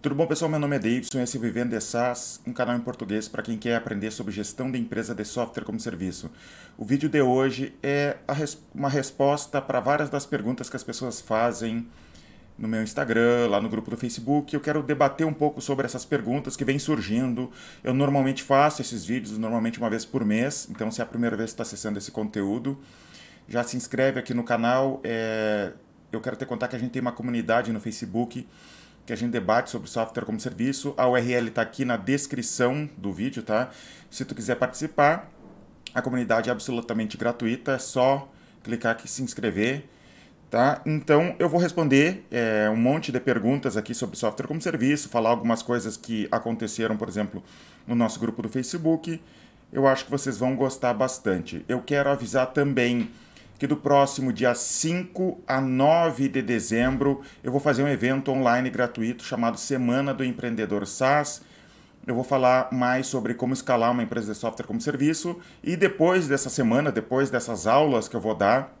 Tudo bom, pessoal? Meu nome é Davidson, esse é Vivendo de SaaS, um canal em português para quem quer aprender sobre gestão de empresa de software como serviço. O vídeo de hoje é uma resposta para várias das perguntas que as pessoas fazem no meu Instagram, lá no grupo do Facebook. Eu quero debater um pouco sobre essas perguntas que vêm surgindo. Eu normalmente faço esses vídeos, normalmente uma vez por mês, então se é a primeira vez que está acessando esse conteúdo, já se inscreve aqui no canal. É... Eu quero te contar que a gente tem uma comunidade no Facebook que a gente debate sobre software como serviço. A URL está aqui na descrição do vídeo, tá? Se tu quiser participar, a comunidade é absolutamente gratuita, é só clicar aqui se inscrever, tá? Então eu vou responder é, um monte de perguntas aqui sobre software como serviço, falar algumas coisas que aconteceram, por exemplo, no nosso grupo do Facebook. Eu acho que vocês vão gostar bastante. Eu quero avisar também que do próximo dia 5 a 9 de dezembro eu vou fazer um evento online gratuito chamado Semana do Empreendedor SaaS. Eu vou falar mais sobre como escalar uma empresa de software como serviço e depois dessa semana, depois dessas aulas que eu vou dar,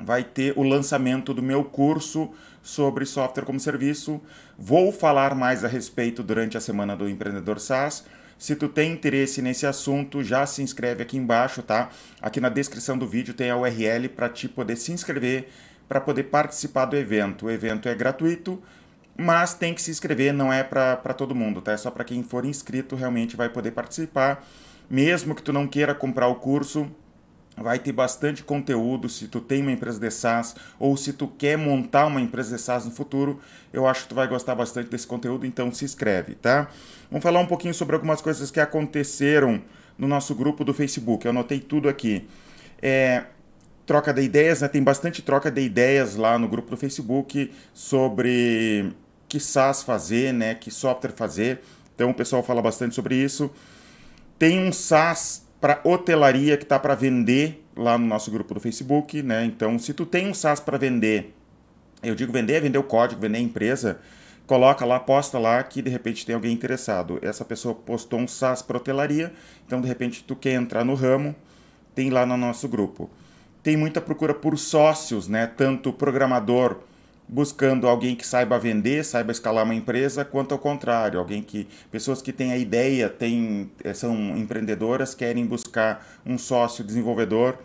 vai ter o lançamento do meu curso sobre software como serviço. Vou falar mais a respeito durante a semana do empreendedor SaaS se tu tem interesse nesse assunto, já se inscreve aqui embaixo, tá? Aqui na descrição do vídeo tem a URL para te poder se inscrever para poder participar do evento. O evento é gratuito, mas tem que se inscrever, não é para todo mundo, tá? É só para quem for inscrito realmente vai poder participar. Mesmo que tu não queira comprar o curso, vai ter bastante conteúdo se tu tem uma empresa de SaaS ou se tu quer montar uma empresa de SaaS no futuro, eu acho que tu vai gostar bastante desse conteúdo, então se inscreve, tá? Vamos falar um pouquinho sobre algumas coisas que aconteceram no nosso grupo do Facebook. Eu anotei tudo aqui. É, troca de ideias, né? Tem bastante troca de ideias lá no grupo do Facebook sobre que SaaS fazer, né? Que software fazer. Então o pessoal fala bastante sobre isso. Tem um SaaS para hotelaria que está para vender lá no nosso grupo do Facebook, né? Então, se tu tem um SaaS para vender, eu digo vender, é vender o código, vender a empresa, coloca lá, posta lá que de repente tem alguém interessado. Essa pessoa postou um SaaS para hotelaria, então de repente tu quer entrar no ramo, tem lá no nosso grupo. Tem muita procura por sócios, né? Tanto programador buscando alguém que saiba vender, saiba escalar uma empresa, quanto ao contrário, alguém que pessoas que têm a ideia, têm, eh, são empreendedoras, querem buscar um sócio desenvolvedor,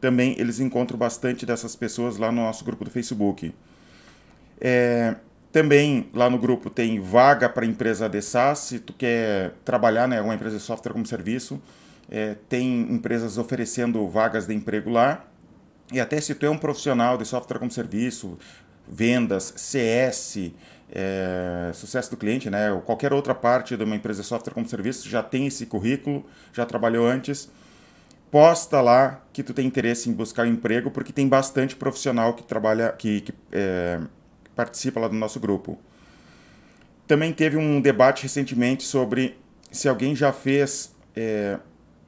também eles encontram bastante dessas pessoas lá no nosso grupo do Facebook. É, também lá no grupo tem vaga para empresa de SaaS, se tu quer trabalhar, né, uma empresa de software como serviço, é, tem empresas oferecendo vagas de emprego lá. E até se tu é um profissional de software como serviço, vendas, CS, é, sucesso do cliente, né, ou qualquer outra parte de uma empresa de software como serviço, já tem esse currículo, já trabalhou antes, posta lá que tu tem interesse em buscar um emprego, porque tem bastante profissional que trabalha, que, que é, participa lá do nosso grupo. Também teve um debate recentemente sobre se alguém já fez é,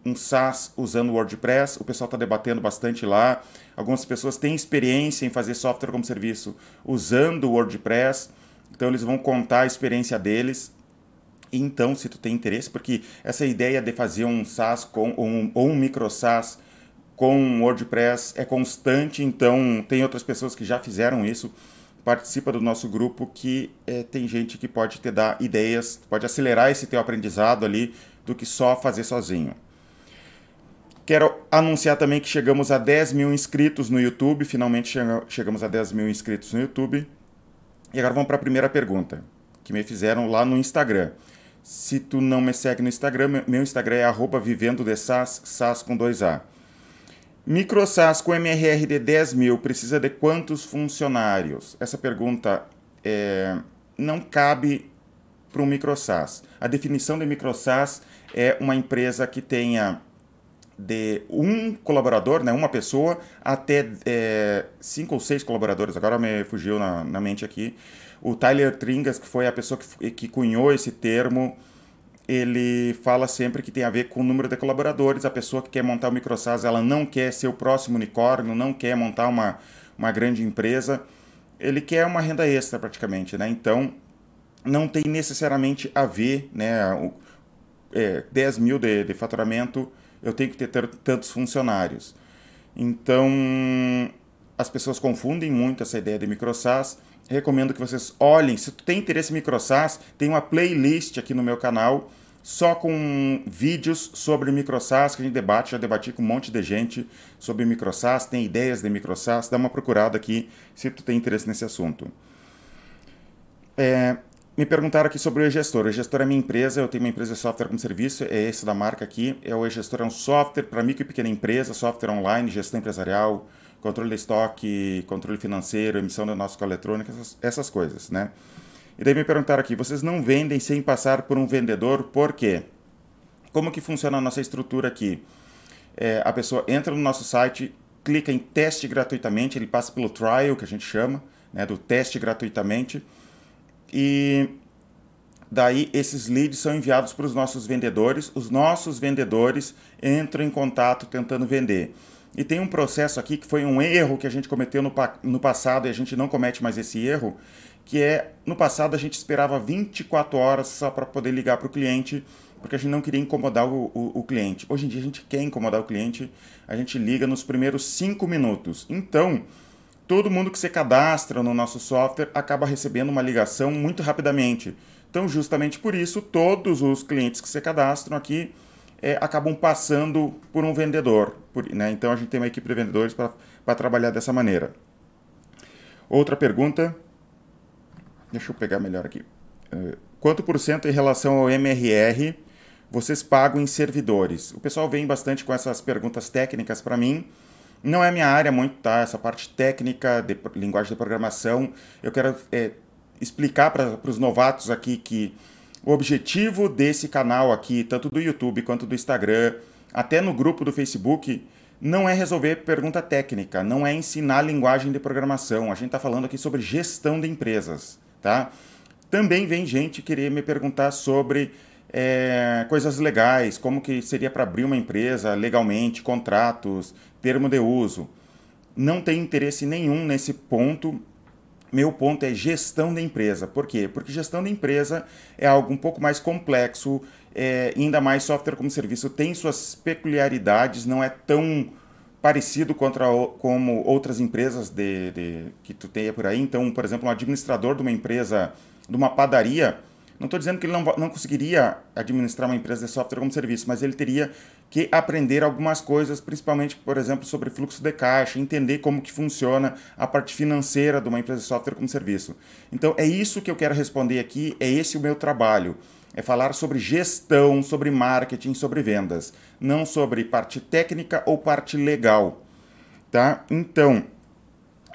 um SaaS usando o WordPress, o pessoal está debatendo bastante lá. Algumas pessoas têm experiência em fazer software como serviço usando o WordPress, então eles vão contar a experiência deles. Então, se tu tem interesse, porque essa ideia de fazer um SaaS com, ou, um, ou um micro SaaS com WordPress é constante, então tem outras pessoas que já fizeram isso. Participa do nosso grupo que é, tem gente que pode te dar ideias, pode acelerar esse teu aprendizado ali do que só fazer sozinho. Quero anunciar também que chegamos a 10 mil inscritos no YouTube. Finalmente chegamos a 10 mil inscritos no YouTube. E agora vamos para a primeira pergunta que me fizeram lá no Instagram. Se tu não me segue no Instagram, meu Instagram é arroba vivendo de SAS, SAS com 2A. MicroSAS com MRR de 10 mil precisa de quantos funcionários? Essa pergunta é, não cabe para um MicroSAS. A definição de MicroSAS é uma empresa que tenha de um colaborador, né, uma pessoa, até é, cinco ou seis colaboradores. Agora me fugiu na, na mente aqui. O Tyler Tringas, que foi a pessoa que, que cunhou esse termo, ele fala sempre que tem a ver com o número de colaboradores. A pessoa que quer montar o MicroSAS, ela não quer ser o próximo unicórnio, não quer montar uma, uma grande empresa. Ele quer uma renda extra, praticamente. Né? Então, não tem necessariamente a ver né, o, é, 10 mil de, de faturamento eu tenho que ter tantos funcionários. Então, as pessoas confundem muito essa ideia de microsas. recomendo que vocês olhem. Se tu tem interesse em MicroSAS, tem uma playlist aqui no meu canal só com vídeos sobre MicroSAS que a gente debate. Já debati com um monte de gente sobre MicroSAS, tem ideias de MicroSAS. Dá uma procurada aqui se tu tem interesse nesse assunto. É, me perguntaram aqui sobre o e-gestor. O e-gestor é minha empresa, eu tenho uma empresa de software como serviço, é esse da marca aqui. É o e-gestor é um software para micro e pequena empresa, software online, gestão empresarial, controle de estoque, controle financeiro, emissão de nossa eletrônica, essas, essas coisas, né? E daí me perguntaram aqui, vocês não vendem sem passar por um vendedor, por quê? Como que funciona a nossa estrutura aqui? É, a pessoa entra no nosso site, clica em teste gratuitamente, ele passa pelo trial, que a gente chama, né, do teste gratuitamente, e daí esses leads são enviados para os nossos vendedores, os nossos vendedores entram em contato tentando vender. E tem um processo aqui que foi um erro que a gente cometeu no, no passado e a gente não comete mais esse erro, que é, no passado a gente esperava 24 horas só para poder ligar para o cliente, porque a gente não queria incomodar o, o, o, cliente. Hoje em dia a gente quer incomodar o cliente, a gente liga nos primeiros 5 minutos. Então, todo mundo que se cadastra no nosso software acaba recebendo uma ligação muito rapidamente. Então, justamente por isso, todos os clientes que se cadastram aqui é, acabam passando por um vendedor. Por, né? Então, a gente tem uma equipe de vendedores para trabalhar dessa maneira. Outra pergunta. Deixa eu pegar melhor aqui. Uh, quanto por cento em relação ao MRR vocês pagam em servidores? O pessoal vem bastante com essas perguntas técnicas para mim. Não é minha área muito, tá? Essa parte técnica de linguagem de programação. Eu quero é, explicar para os novatos aqui que o objetivo desse canal aqui, tanto do YouTube quanto do Instagram, até no grupo do Facebook, não é resolver pergunta técnica, não é ensinar linguagem de programação. A gente está falando aqui sobre gestão de empresas, tá? Também vem gente querer me perguntar sobre é, coisas legais, como que seria para abrir uma empresa legalmente, contratos, termo de uso. Não tem interesse nenhum nesse ponto. Meu ponto é gestão da empresa. Por quê? Porque gestão da empresa é algo um pouco mais complexo, é, ainda mais software como serviço tem suas peculiaridades, não é tão parecido contra, como outras empresas de, de, que tu tenha por aí. Então, por exemplo, um administrador de uma empresa, de uma padaria, não estou dizendo que ele não, não conseguiria administrar uma empresa de software como serviço, mas ele teria que aprender algumas coisas, principalmente, por exemplo, sobre fluxo de caixa, entender como que funciona a parte financeira de uma empresa de software como serviço. Então, é isso que eu quero responder aqui, é esse o meu trabalho. É falar sobre gestão, sobre marketing, sobre vendas, não sobre parte técnica ou parte legal, tá? Então,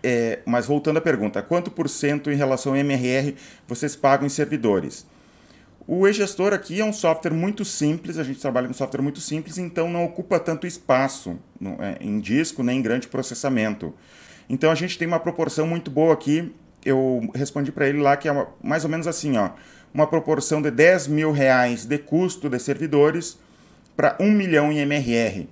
é, mas voltando à pergunta, quanto por cento em relação ao MRR vocês pagam em servidores? O e-gestor aqui é um software muito simples, a gente trabalha com software muito simples, então não ocupa tanto espaço é, em disco nem em grande processamento. Então a gente tem uma proporção muito boa aqui. Eu respondi para ele lá que é mais ou menos assim, ó, uma proporção de 10 mil reais de custo de servidores para 1 milhão em MRR.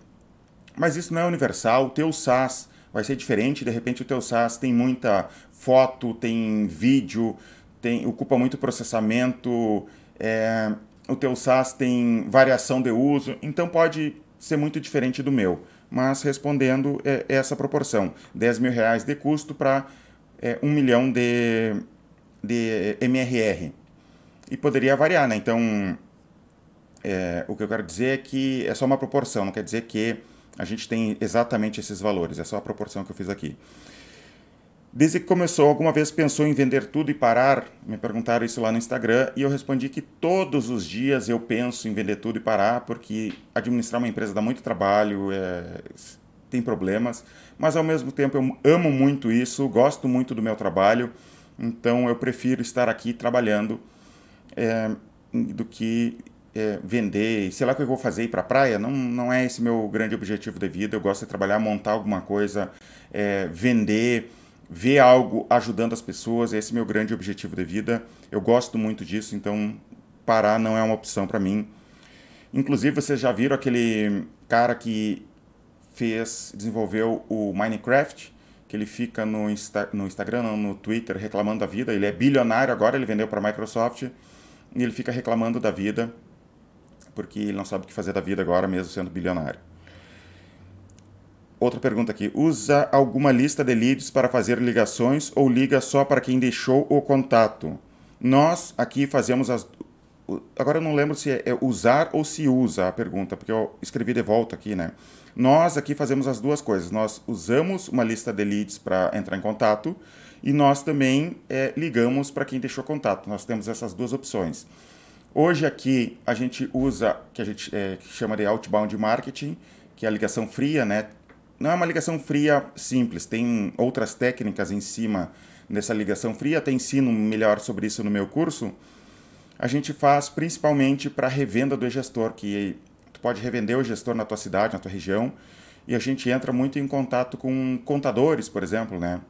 Mas isso não é universal, o teu SaaS vai ser diferente, de repente o teu SaaS tem muita foto, tem vídeo, tem, ocupa muito processamento, é, o teu SaaS tem variação de uso, então pode ser muito diferente do meu. Mas respondendo é, é essa proporção, 10 mil reais de custo para é, 1 milhão de, de MRR. E poderia variar, né? Então, é, o que eu quero dizer é que é só uma proporção, não quer dizer que a gente tem exatamente esses valores, é só a proporção que eu fiz aqui. Desde que começou, alguma vez pensou em vender tudo e parar? Me perguntaram isso lá no Instagram e eu respondi que todos os dias eu penso em vender tudo e parar, porque administrar uma empresa dá muito trabalho, é, tem problemas, mas ao mesmo tempo eu amo muito isso, gosto muito do meu trabalho, então eu prefiro estar aqui trabalhando é, do que é, vender, sei lá o que eu vou fazer ir para a praia, não, não é esse meu grande objetivo de vida, eu gosto de trabalhar, montar alguma coisa, é, vender ver algo ajudando as pessoas, esse é meu grande objetivo de vida. Eu gosto muito disso, então parar não é uma opção para mim. Inclusive, vocês já viram aquele cara que fez, desenvolveu o Minecraft, que ele fica no, Insta, no Instagram, no Twitter reclamando da vida. Ele é bilionário agora, ele vendeu para a Microsoft e ele fica reclamando da vida porque ele não sabe o que fazer da vida agora, mesmo sendo bilionário. Outra pergunta aqui. Usa alguma lista de leads para fazer ligações ou liga só para quem deixou o contato? Nós aqui fazemos as. Agora eu não lembro se é usar ou se usa a pergunta, porque eu escrevi de volta aqui, né? Nós aqui fazemos as duas coisas. Nós usamos uma lista de leads para entrar em contato e nós também é, ligamos para quem deixou contato. Nós temos essas duas opções. Hoje aqui a gente usa que a gente é, chama de outbound marketing, que é a ligação fria, né? Não é uma ligação fria simples, tem outras técnicas em cima dessa ligação fria, até ensino melhor sobre isso no meu curso. A gente faz principalmente para revenda do gestor, que tu pode revender o gestor na tua cidade, na tua região, e a gente entra muito em contato com contadores, por exemplo, né?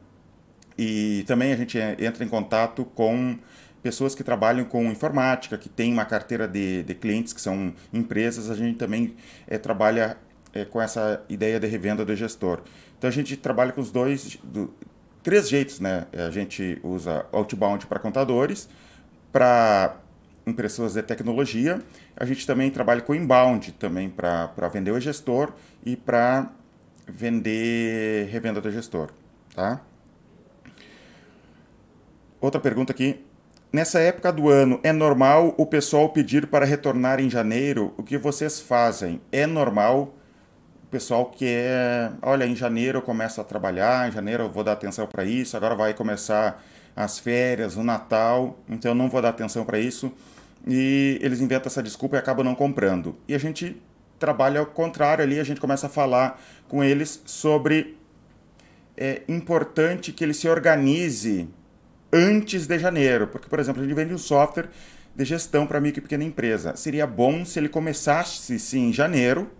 E também a gente entra em contato com pessoas que trabalham com informática, que têm uma carteira de, de clientes que são empresas, a gente também é, trabalha é, com essa ideia de revenda do gestor. Então a gente trabalha com os dois, do, três jeitos, né? A gente usa outbound para contadores, para impressoras de tecnologia, a gente também trabalha com inbound também para vender o gestor e para vender revenda do gestor, tá? Outra pergunta aqui. Nessa época do ano, é normal o pessoal pedir para retornar em janeiro? O que vocês fazem? É normal pessoal que é, olha, em janeiro eu começo a trabalhar, em janeiro eu vou dar atenção para isso, agora vai começar as férias, o Natal, então eu não vou dar atenção para isso. E eles inventam essa desculpa e acabam não comprando. E a gente trabalha ao contrário ali, a gente começa a falar com eles sobre é importante que ele se organize antes de janeiro, porque, por exemplo, a gente vende um software de gestão para micro e pequena empresa. Seria bom se ele começasse sim em janeiro,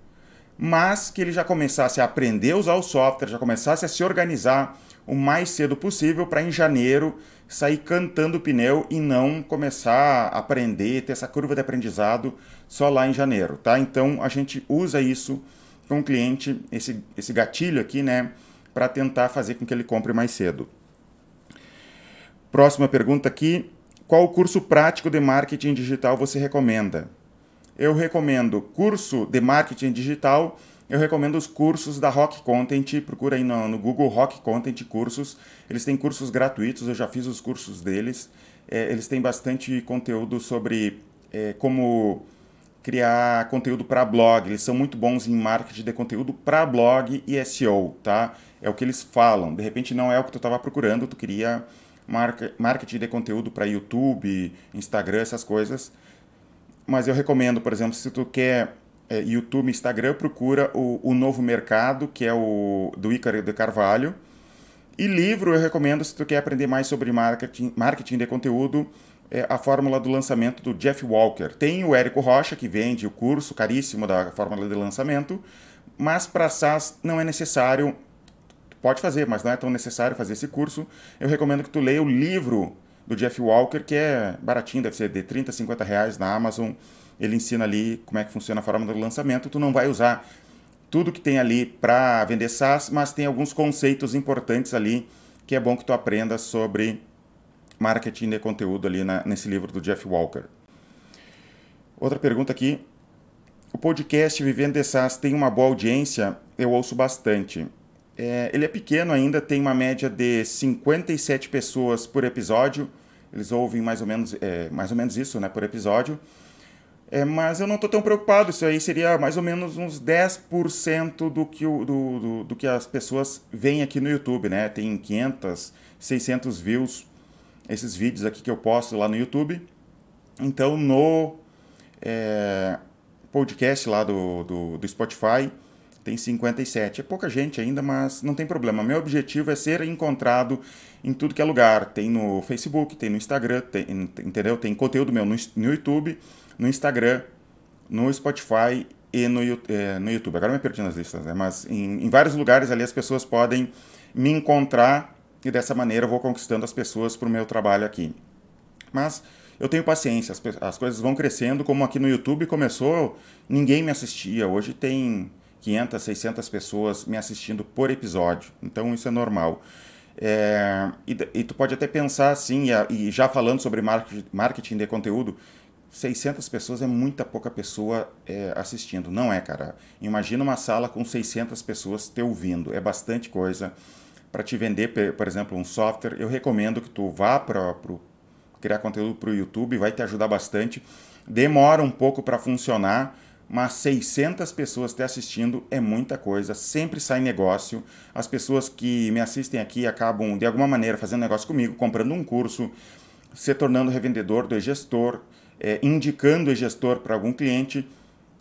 mas que ele já começasse a aprender a usar o software, já começasse a se organizar o mais cedo possível para em janeiro sair cantando o pneu e não começar a aprender, ter essa curva de aprendizado só lá em janeiro, tá? Então a gente usa isso com o cliente, esse, esse gatilho aqui, né, para tentar fazer com que ele compre mais cedo. Próxima pergunta aqui: qual curso prático de marketing digital você recomenda? Eu recomendo curso de marketing digital. Eu recomendo os cursos da Rock Content. Procura aí no, no Google Rock Content Cursos. Eles têm cursos gratuitos, eu já fiz os cursos deles. É, eles têm bastante conteúdo sobre é, como criar conteúdo para blog. Eles são muito bons em marketing de conteúdo para blog e SEO, tá? É o que eles falam. De repente não é o que tu estava procurando, tu queria marketing de conteúdo para YouTube, Instagram, essas coisas. Mas eu recomendo, por exemplo, se tu quer é, YouTube, Instagram, procura o, o Novo Mercado, que é o do Ícaro de Carvalho. E livro eu recomendo se tu quer aprender mais sobre marketing, marketing de conteúdo, é a fórmula do lançamento do Jeff Walker. Tem o Érico Rocha, que vende o curso caríssimo da fórmula de lançamento, mas para SaaS não é necessário pode fazer, mas não é tão necessário fazer esse curso. Eu recomendo que tu leia o livro do Jeff Walker, que é baratinho, deve ser de 30, 50 reais na Amazon. Ele ensina ali como é que funciona a forma do lançamento. Tu não vai usar tudo que tem ali para vender SaaS, mas tem alguns conceitos importantes ali que é bom que tu aprenda sobre marketing de conteúdo ali na, nesse livro do Jeff Walker. Outra pergunta aqui. O podcast Vivendo de SaaS tem uma boa audiência? Eu ouço bastante. É, ele é pequeno ainda, tem uma média de 57 pessoas por episódio. Eles ouvem mais ou menos, é, mais ou menos isso né, por episódio. É, mas eu não estou tão preocupado, isso aí seria mais ou menos uns 10% do que, o, do, do, do, que as pessoas veem aqui no YouTube, né? Tem 500, 600 views esses vídeos aqui que eu posto lá no YouTube. Então no é, podcast lá do, do, do Spotify tem 57. É pouca gente ainda, mas não tem problema. Meu objetivo é ser encontrado em tudo que é lugar. Tem no Facebook, tem no Instagram, tem, entendeu? Tem conteúdo meu no, no YouTube, no Instagram, no Spotify e no, é, no YouTube. Agora me perdi nas listas, né? Mas em, em vários lugares ali as pessoas podem me encontrar e dessa maneira eu vou conquistando as pessoas para o meu trabalho aqui. Mas eu tenho paciência, as, as coisas vão crescendo, como aqui no YouTube começou, ninguém me assistia. Hoje tem 500, 600 pessoas me assistindo por episódio. Então isso é normal. É, e, e, tu pode até pensar assim, e, e já falando sobre marketing, de conteúdo, 600 pessoas é muita pouca pessoa é, assistindo. Não é, cara. Imagina uma sala com 600 pessoas te ouvindo. É bastante coisa. Para te vender, por exemplo, um software, eu recomendo que tu vá para criar conteúdo para o YouTube, vai te ajudar bastante. Demora um pouco para funcionar, mas 600 pessoas te assistindo é muita coisa, sempre sai negócio. As pessoas que me assistem aqui acabam, de alguma maneira, fazendo negócio comigo, comprando um curso, se tornando revendedor do e-gestor, é, indicando o e-gestor para algum cliente.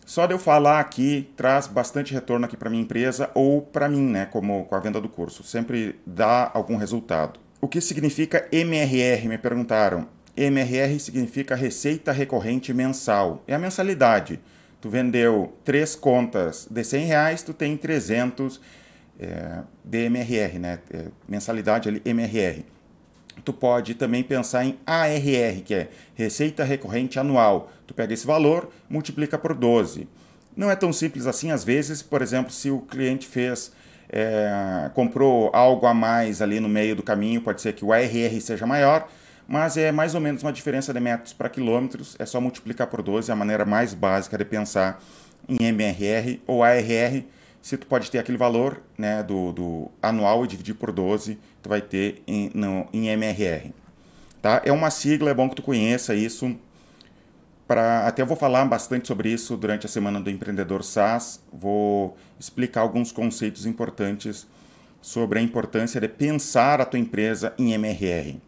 Só de eu falar aqui traz bastante retorno aqui para minha empresa ou para mim, né, como com a venda do curso. Sempre dá algum resultado. O que significa MRR? Me perguntaram. MRR significa receita recorrente mensal. É a mensalidade. Tu vendeu três contas de 100 reais, tu tem 300 é, de MRR, né? É, mensalidade ali, MRR. Tu pode também pensar em ARR, que é receita recorrente anual. Tu pega esse valor, multiplica por 12. Não é tão simples assim, às vezes, por exemplo, se o cliente fez é, comprou algo a mais ali no meio do caminho, pode ser que o ARR seja maior, mas é mais ou menos uma diferença de metros para quilômetros, é só multiplicar por 12, é a maneira mais básica de pensar em MRR ou ARR. Se tu pode ter aquele valor né, do, do anual e dividir por 12, tu vai ter em, no, em MRR. Tá? É uma sigla, é bom que tu conheça isso. Pra, até vou falar bastante sobre isso durante a semana do empreendedor SaaS. Vou explicar alguns conceitos importantes sobre a importância de pensar a tua empresa em MRR.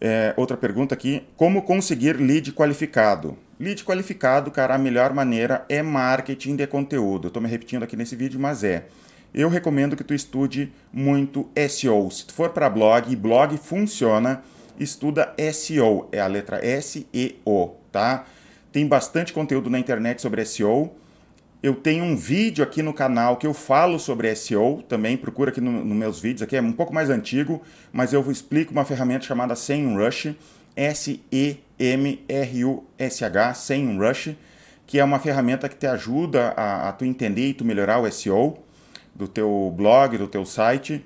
É, outra pergunta aqui: como conseguir lead qualificado? Lead qualificado, cara, a melhor maneira é marketing de conteúdo. Estou me repetindo aqui nesse vídeo, mas é. Eu recomendo que tu estude muito SEO. Se tu for para blog, blog funciona, estuda SEO, é a letra S E O, tá? Tem bastante conteúdo na internet sobre SEO. Eu tenho um vídeo aqui no canal que eu falo sobre SEO, também procura aqui nos no meus vídeos, aqui é um pouco mais antigo, mas eu explico uma ferramenta chamada SEMrush, S-E-M-R-U-S-H, SEMrush, que é uma ferramenta que te ajuda a, a tu entender e tu melhorar o SEO do teu blog, do teu site.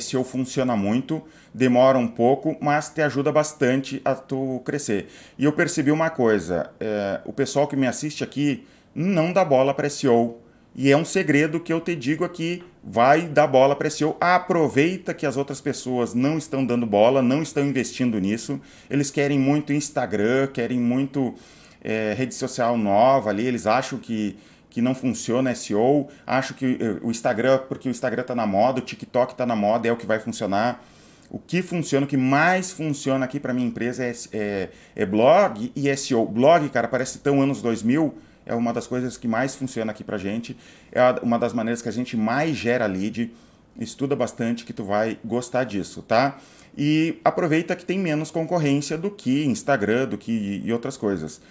SEO funciona muito, demora um pouco, mas te ajuda bastante a tu crescer. E eu percebi uma coisa, é, o pessoal que me assiste aqui não dá bola para SEO. E é um segredo que eu te digo aqui, vai dar bola para SEO. Aproveita que as outras pessoas não estão dando bola, não estão investindo nisso. Eles querem muito Instagram, querem muito é, rede social nova ali, eles acham que, que não funciona SEO, acham que eh, o Instagram, porque o Instagram está na moda, o TikTok está na moda, é o que vai funcionar. O que funciona, o que mais funciona aqui para minha empresa é, é, é blog e SEO. Blog, cara, parece tão anos 2000, é uma das coisas que mais funciona aqui pra gente, é uma das maneiras que a gente mais gera lead. Estuda bastante que tu vai gostar disso, tá? E aproveita que tem menos concorrência do que Instagram, do que e outras coisas.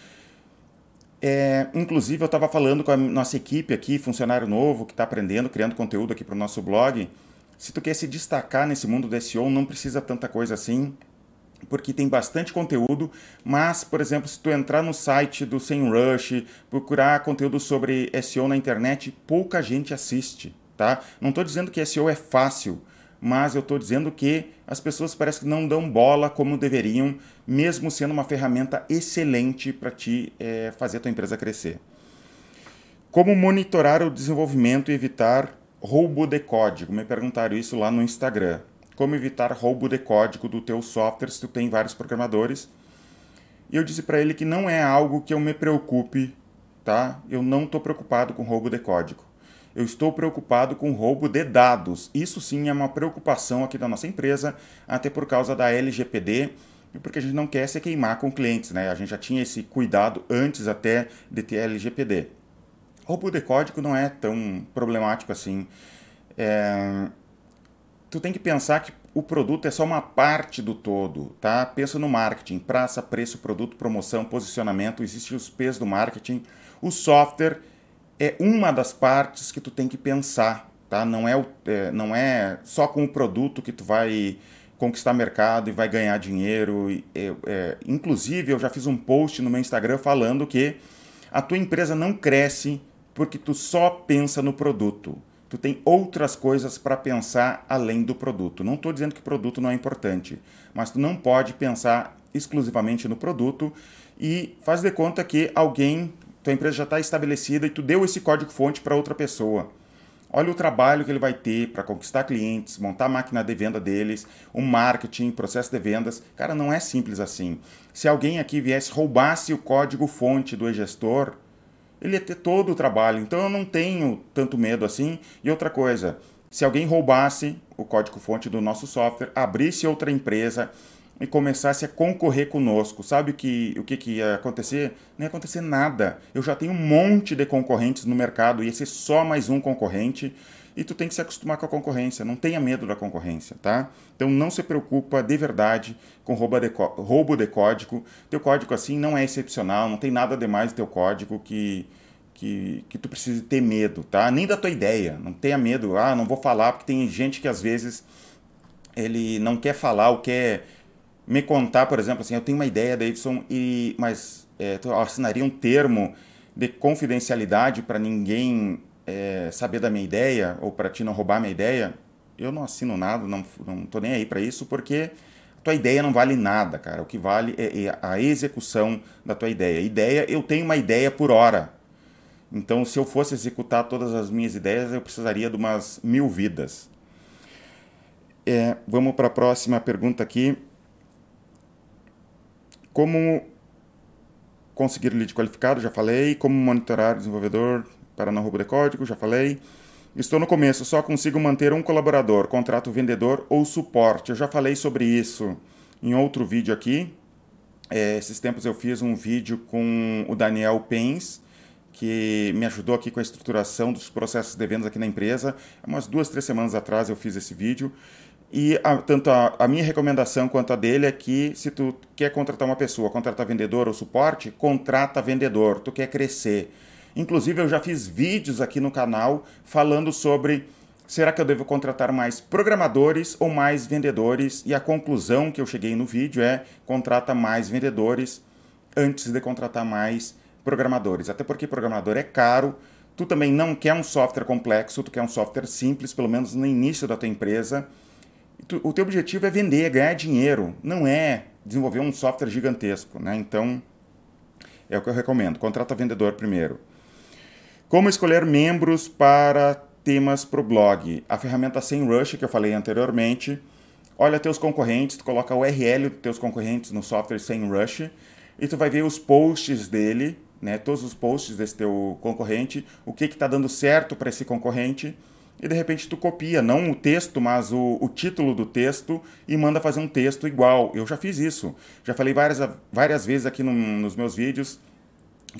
É, inclusive, eu estava falando com a nossa equipe aqui, funcionário novo, que está aprendendo, criando conteúdo aqui para o nosso blog. Se tu quer se destacar nesse mundo do SEO, não precisa tanta coisa assim porque tem bastante conteúdo, mas, por exemplo, se tu entrar no site do SEMrush, procurar conteúdo sobre SEO na internet, pouca gente assiste, tá? Não estou dizendo que SEO é fácil, mas eu estou dizendo que as pessoas parecem que não dão bola como deveriam, mesmo sendo uma ferramenta excelente para te é, fazer a tua empresa crescer. Como monitorar o desenvolvimento e evitar roubo de código? Me perguntaram isso lá no Instagram como evitar roubo de código do teu software se tu tem vários programadores. E eu disse para ele que não é algo que eu me preocupe, tá? Eu não estou preocupado com roubo de código. Eu estou preocupado com roubo de dados. Isso sim é uma preocupação aqui da nossa empresa, até por causa da LGPD porque a gente não quer se queimar com clientes, né? A gente já tinha esse cuidado antes até de ter LGPD. Roubo de código não é tão problemático assim. É, tu tem que pensar que o produto é só uma parte do todo, tá? Pensa no marketing, praça, preço, produto, promoção, posicionamento, existem os P's do marketing. O software é uma das partes que tu tem que pensar, tá? Não é, é, não é só com o produto que tu vai conquistar mercado e vai ganhar dinheiro. É, é, inclusive, eu já fiz um post no meu Instagram falando que a tua empresa não cresce porque tu só pensa no produto tu tem outras coisas para pensar além do produto. Não estou dizendo que produto não é importante, mas tu não pode pensar exclusivamente no produto e faz de conta que alguém, tua empresa já está estabelecida e tu deu esse código-fonte para outra pessoa. Olha o trabalho que ele vai ter para conquistar clientes, montar a máquina de venda deles, o marketing, processo de vendas. Cara, não é simples assim. Se alguém aqui viesse roubasse o código-fonte do e-gestor, ele ia ter todo o trabalho. Então eu não tenho tanto medo assim. E outra coisa, se alguém roubasse o código-fonte do nosso software, abrisse outra empresa e começasse a concorrer conosco, sabe que, o que, que ia acontecer? Não ia acontecer nada. Eu já tenho um monte de concorrentes no mercado, ia ser só mais um concorrente e tu tem que se acostumar com a concorrência. Não tenha medo da concorrência, tá? Então não se preocupa de verdade com roubo de, roubo de código. Teu código assim não é excepcional, não tem nada demais no teu código que, que, que tu precise ter medo, tá? Nem da tua ideia. Não tenha medo, ah, não vou falar, porque tem gente que às vezes ele não quer falar ou quer me contar, por exemplo, assim, eu tenho uma ideia, Davidson, e, mas é, tu assinaria um termo de confidencialidade para ninguém é, saber da minha ideia ou para ti não roubar minha ideia? Eu não assino nada, não, não tô nem aí para isso, porque tua ideia não vale nada, cara. O que vale é, é a execução da tua ideia. Ideia, eu tenho uma ideia por hora. Então, se eu fosse executar todas as minhas ideias, eu precisaria de umas mil vidas. É, vamos para a próxima pergunta aqui. Como conseguir lead qualificado, já falei. Como monitorar desenvolvedor para não roubo de código, já falei. Estou no começo, só consigo manter um colaborador, contrato vendedor ou suporte. Eu já falei sobre isso em outro vídeo aqui. É, esses tempos eu fiz um vídeo com o Daniel Pens, que me ajudou aqui com a estruturação dos processos de vendas aqui na empresa. Umas duas, três semanas atrás eu fiz esse vídeo. E a, tanto a, a, minha recomendação quanto a dele é que se tu quer contratar uma pessoa, contratar vendedor ou suporte, contrata vendedor, tu quer crescer. Inclusive eu já fiz vídeos aqui no canal falando sobre será que eu devo contratar mais programadores ou mais vendedores? E a conclusão que eu cheguei no vídeo é contrata mais vendedores antes de contratar mais programadores. Até porque programador é caro, tu também não quer um software complexo, tu quer um software simples, pelo menos no início da tua empresa o teu objetivo é vender, é ganhar dinheiro, não é desenvolver um software gigantesco, né? Então, é o que eu recomendo. Contrata vendedor primeiro. Como escolher membros para temas para o blog? A ferramenta SEMrush que eu falei anteriormente. Olha teus concorrentes, tu coloca o URL dos teus concorrentes no software SEMrush e tu vai ver os posts dele, né? Todos os posts desse teu concorrente, o que está dando certo para esse concorrente e de repente tu copia, não o texto, mas o, o título do texto e manda fazer um texto igual. Eu já fiz isso. Já falei várias, várias vezes aqui no, nos meus vídeos.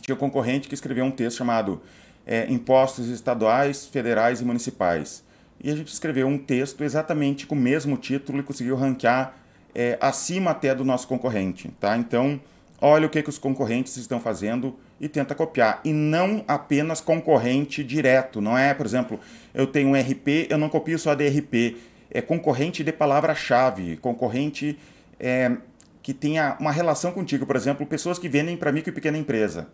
Tinha um concorrente que escreveu um texto chamado é, Impostos Estaduais, Federais e Municipais. E a gente escreveu um texto exatamente com o mesmo título e conseguiu ranquear é, acima até do nosso concorrente. Tá? Então, olha o que, que os concorrentes estão fazendo e tenta copiar. E não apenas concorrente direto. Não é, por exemplo, eu tenho um RP, eu não copio só de RP. É concorrente de palavra-chave, concorrente é, que tenha uma relação contigo. Por exemplo, pessoas que vendem para micro e pequena empresa.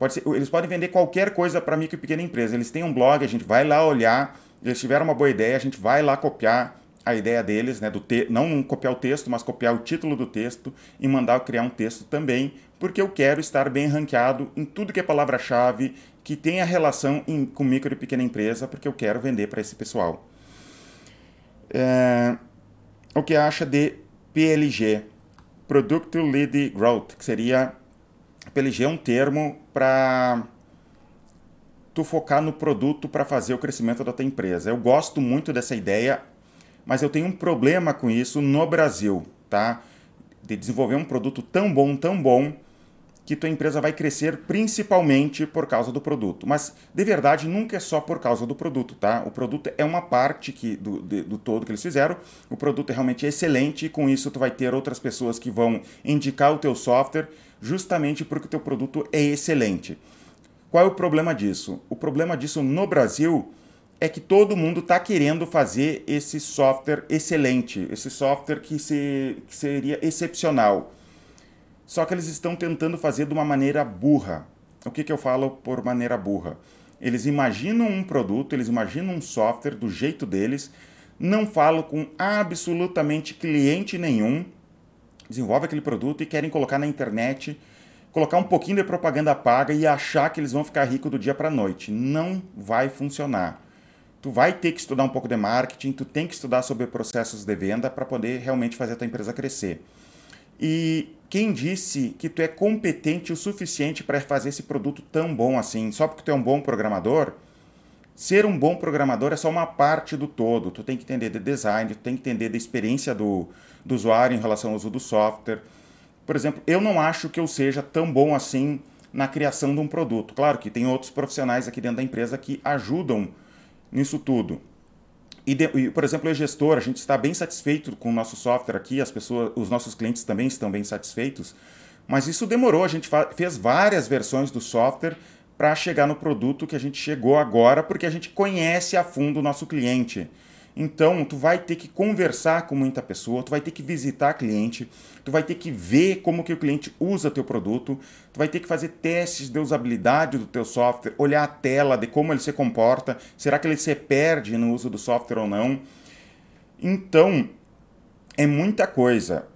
Pode ser, eles podem vender qualquer coisa para micro e pequena empresa. Eles têm um blog, a gente vai lá olhar, eles tiveram uma boa ideia, a gente vai lá copiar a ideia deles, né, do te não copiar o texto, mas copiar o título do texto e mandar criar um texto também, porque eu quero estar bem ranqueado em tudo que é palavra-chave que tenha relação em, com micro e pequena empresa, porque eu quero vender para esse pessoal. É, o que acha de PLG, Product Lead Growth, que seria PLG é um termo para tu focar no produto para fazer o crescimento da tua empresa. Eu gosto muito dessa ideia, mas eu tenho um problema com isso no Brasil, tá? De desenvolver um produto tão bom, tão bom, que tua empresa vai crescer principalmente por causa do produto. Mas, de verdade, nunca é só por causa do produto, tá? O produto é uma parte que, do, de, do todo que eles fizeram. O produto é realmente excelente e com isso tu vai ter outras pessoas que vão indicar o teu software justamente porque o teu produto é excelente. Qual é o problema disso? O problema disso no Brasil é que todo mundo está querendo fazer esse software excelente, esse software que, se, que seria excepcional. Só que eles estão tentando fazer de uma maneira burra. O que, que eu falo por maneira burra? Eles imaginam um produto, eles imaginam um software do jeito deles, não falam com absolutamente cliente nenhum, desenvolvem aquele produto e querem colocar na internet, colocar um pouquinho de propaganda paga e achar que eles vão ficar ricos do dia para a noite. Não vai funcionar. Tu vai ter que estudar um pouco de marketing, tu tem que estudar sobre processos de venda para poder realmente fazer a tua empresa crescer. E quem disse que tu é competente o suficiente para fazer esse produto tão bom assim? Só porque tu é um bom programador? Ser um bom programador é só uma parte do todo. Tu tem que entender de design, tu tem que entender da experiência do, do usuário em relação ao uso do software. Por exemplo, eu não acho que eu seja tão bom assim na criação de um produto. Claro que tem outros profissionais aqui dentro da empresa que ajudam nisso tudo. E, de, e, por exemplo, o gestor, a gente está bem satisfeito com o nosso software aqui, as pessoas, os nossos clientes também estão bem satisfeitos, mas isso demorou, a gente fez várias versões do software para chegar no produto que a gente chegou agora, porque a gente conhece a fundo o nosso cliente. Então, tu vai ter que conversar com muita pessoa, tu vai ter que visitar cliente, tu vai ter que ver como que o cliente usa teu produto, tu vai ter que fazer testes de usabilidade do teu software, olhar a tela de como ele se comporta, será que ele se perde no uso do software ou não. Então, é muita coisa.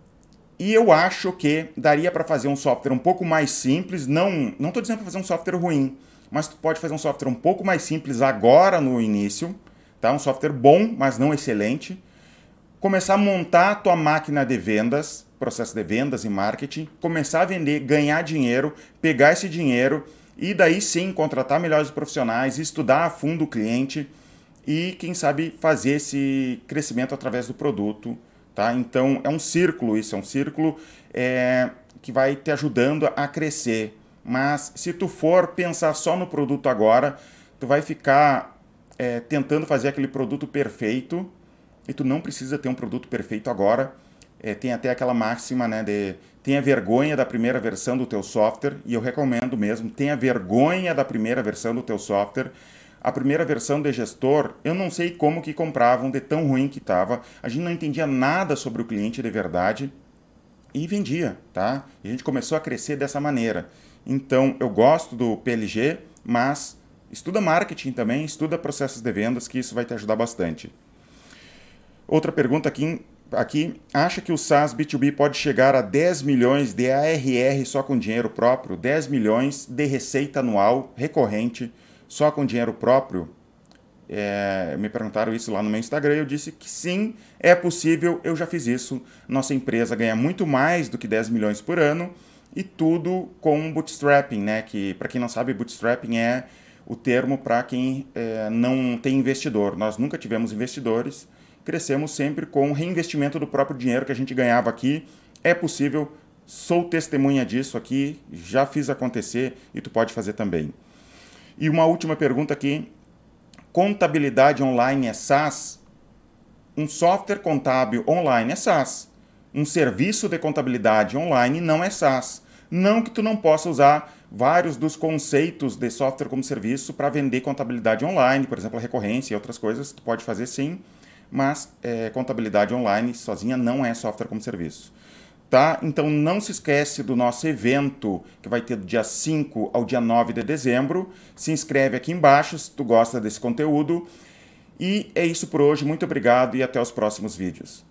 E eu acho que daria para fazer um software um pouco mais simples, não não estou dizendo para fazer um software ruim, mas tu pode fazer um software um pouco mais simples agora no início, tá? Um software bom, mas não excelente. Começar a montar a tua máquina de vendas, processo de vendas e marketing, começar a vender, ganhar dinheiro, pegar esse dinheiro e daí sim contratar melhores profissionais, estudar a fundo o cliente e quem sabe fazer esse crescimento através do produto, tá? Então é um círculo isso, é um círculo é, que vai te ajudando a crescer. Mas se tu for pensar só no produto agora, tu vai ficar é, tentando fazer aquele produto perfeito e tu não precisa ter um produto perfeito agora. É, tem até aquela máxima né, de tenha vergonha da primeira versão do teu software e eu recomendo mesmo, tenha vergonha da primeira versão do teu software. A primeira versão de gestor, eu não sei como que compravam de tão ruim que estava. A gente não entendia nada sobre o cliente de verdade e vendia, tá? E a gente começou a crescer dessa maneira. Então, eu gosto do PLG, mas Estuda marketing também, estuda processos de vendas, que isso vai te ajudar bastante. Outra pergunta aqui, aqui acha que o SaaS B2B pode chegar a 10 milhões de ARR só com dinheiro próprio? 10 milhões de receita anual recorrente só com dinheiro próprio? É, me perguntaram isso lá no meu Instagram eu disse que sim, é possível, eu já fiz isso. Nossa empresa ganha muito mais do que 10 milhões por ano e tudo com bootstrapping, né? Que para quem não sabe, bootstrapping é o termo para quem é, não tem investidor. Nós nunca tivemos investidores, crescemos sempre com reinvestimento do próprio dinheiro que a gente ganhava aqui. É possível, sou testemunha disso aqui, já fiz acontecer e tu pode fazer também. E uma última pergunta aqui: contabilidade online é SaaS? Um software contábil online é SaaS. Um serviço de contabilidade online não é SaaS. Não que tu não possa usar vários dos conceitos de software como serviço para vender contabilidade online, por exemplo, a recorrência e outras coisas, tu pode fazer sim, mas é, contabilidade online sozinha não é software como serviço. Tá? Então não se esquece do nosso evento que vai ter do dia 5 ao dia 9 de dezembro. Se inscreve aqui embaixo se tu gosta desse conteúdo. E é isso por hoje. Muito obrigado e até os próximos vídeos.